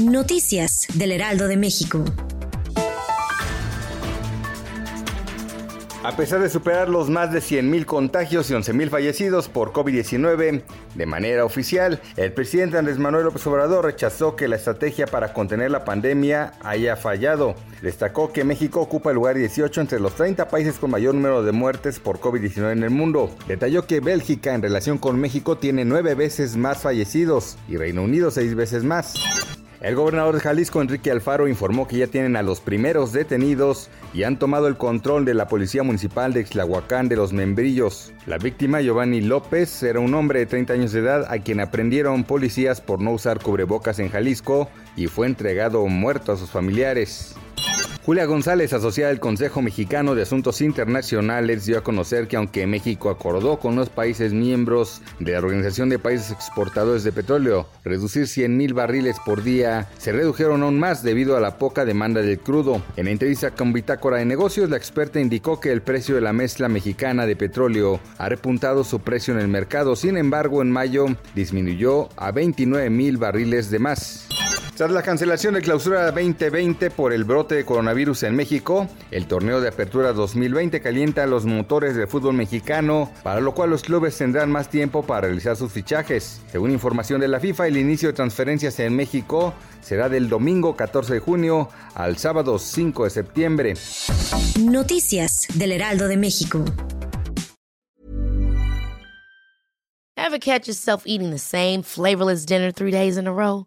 Noticias del Heraldo de México. A pesar de superar los más de 100.000 contagios y 11.000 fallecidos por COVID-19, de manera oficial, el presidente Andrés Manuel López Obrador rechazó que la estrategia para contener la pandemia haya fallado. Destacó que México ocupa el lugar 18 entre los 30 países con mayor número de muertes por COVID-19 en el mundo. Detalló que Bélgica en relación con México tiene nueve veces más fallecidos y Reino Unido seis veces más. El gobernador de Jalisco, Enrique Alfaro, informó que ya tienen a los primeros detenidos y han tomado el control de la Policía Municipal de Ixlahuacán de los Membrillos. La víctima, Giovanni López, era un hombre de 30 años de edad a quien aprendieron policías por no usar cubrebocas en Jalisco y fue entregado muerto a sus familiares. Julia González, asociada del Consejo Mexicano de Asuntos Internacionales, dio a conocer que aunque México acordó con los países miembros de la Organización de Países Exportadores de Petróleo reducir 100 mil barriles por día, se redujeron aún más debido a la poca demanda del crudo. En entrevista con Bitácora de Negocios, la experta indicó que el precio de la mezcla mexicana de petróleo ha repuntado su precio en el mercado, sin embargo en mayo disminuyó a 29 mil barriles de más. Tras la cancelación de clausura 2020 por el brote de coronavirus en México, el torneo de apertura 2020 calienta los motores del fútbol mexicano, para lo cual los clubes tendrán más tiempo para realizar sus fichajes. Según información de la FIFA, el inicio de transferencias en México será del domingo 14 de junio al sábado 5 de septiembre. Noticias del Heraldo de México. Ever catch yourself eating the same flavorless dinner three days in a row?